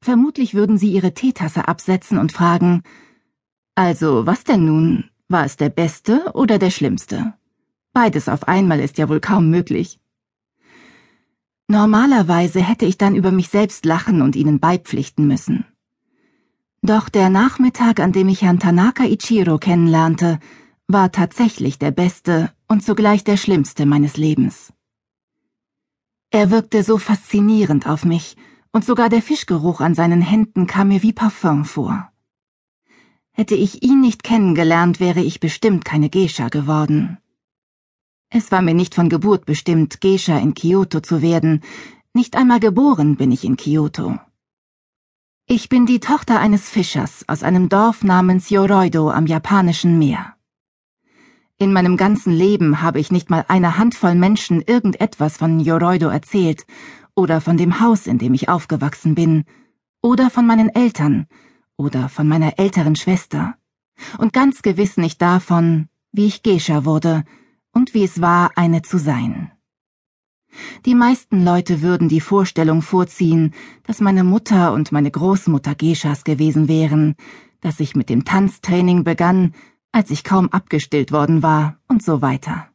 Vermutlich würden sie ihre Teetasse absetzen und fragen, also, was denn nun? War es der beste oder der schlimmste? Beides auf einmal ist ja wohl kaum möglich. Normalerweise hätte ich dann über mich selbst lachen und ihnen beipflichten müssen. Doch der Nachmittag, an dem ich Herrn Tanaka Ichiro kennenlernte, war tatsächlich der beste und zugleich der schlimmste meines Lebens. Er wirkte so faszinierend auf mich, und sogar der Fischgeruch an seinen Händen kam mir wie Parfum vor. Hätte ich ihn nicht kennengelernt, wäre ich bestimmt keine Geisha geworden. Es war mir nicht von Geburt bestimmt, Geisha in Kyoto zu werden, nicht einmal geboren bin ich in Kyoto. Ich bin die Tochter eines Fischers aus einem Dorf namens Yoroido am japanischen Meer. In meinem ganzen Leben habe ich nicht mal einer Handvoll Menschen irgendetwas von Yoroido erzählt oder von dem Haus, in dem ich aufgewachsen bin, oder von meinen Eltern oder von meiner älteren Schwester, und ganz gewiss nicht davon, wie ich Gescha wurde und wie es war, eine zu sein. Die meisten Leute würden die Vorstellung vorziehen, dass meine Mutter und meine Großmutter Geschas gewesen wären, dass ich mit dem Tanztraining begann, als ich kaum abgestillt worden war und so weiter.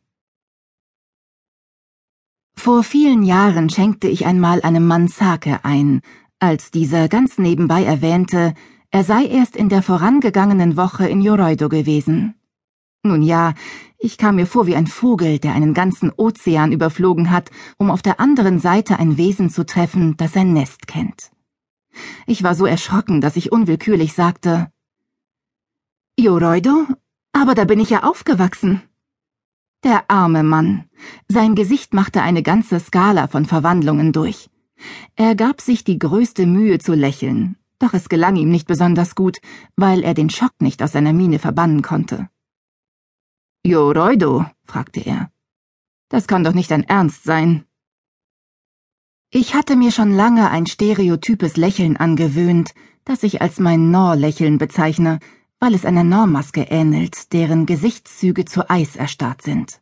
Vor vielen Jahren schenkte ich einmal einem Mann Sake ein, als dieser ganz nebenbei erwähnte, er sei erst in der vorangegangenen Woche in Yoroido gewesen. Nun ja, ich kam mir vor wie ein Vogel, der einen ganzen Ozean überflogen hat, um auf der anderen Seite ein Wesen zu treffen, das sein Nest kennt. Ich war so erschrocken, dass ich unwillkürlich sagte, Yoroido? Aber da bin ich ja aufgewachsen. Der arme Mann. Sein Gesicht machte eine ganze Skala von Verwandlungen durch. Er gab sich die größte Mühe zu lächeln, doch es gelang ihm nicht besonders gut, weil er den Schock nicht aus seiner Miene verbannen konnte. Jo, Reudo, fragte er. Das kann doch nicht dein Ernst sein. Ich hatte mir schon lange ein stereotypes Lächeln angewöhnt, das ich als mein Nor-Lächeln bezeichne, weil es einer Normmaske ähnelt, deren Gesichtszüge zu Eis erstarrt sind.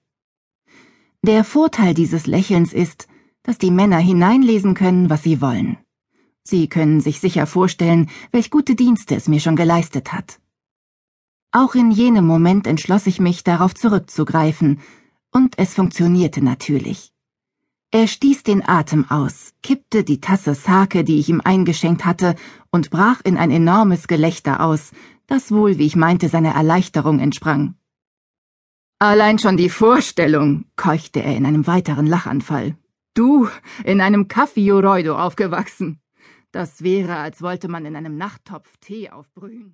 Der Vorteil dieses Lächelns ist, dass die Männer hineinlesen können, was sie wollen. Sie können sich sicher vorstellen, welch gute Dienste es mir schon geleistet hat. Auch in jenem Moment entschloss ich mich, darauf zurückzugreifen, und es funktionierte natürlich. Er stieß den Atem aus, kippte die Tasse Sake, die ich ihm eingeschenkt hatte, und brach in ein enormes Gelächter aus, das wohl, wie ich meinte, seiner Erleichterung entsprang. Allein schon die Vorstellung, keuchte er in einem weiteren Lachanfall. Du, in einem Kaffee aufgewachsen. Das wäre, als wollte man in einem Nachttopf Tee aufbrühen.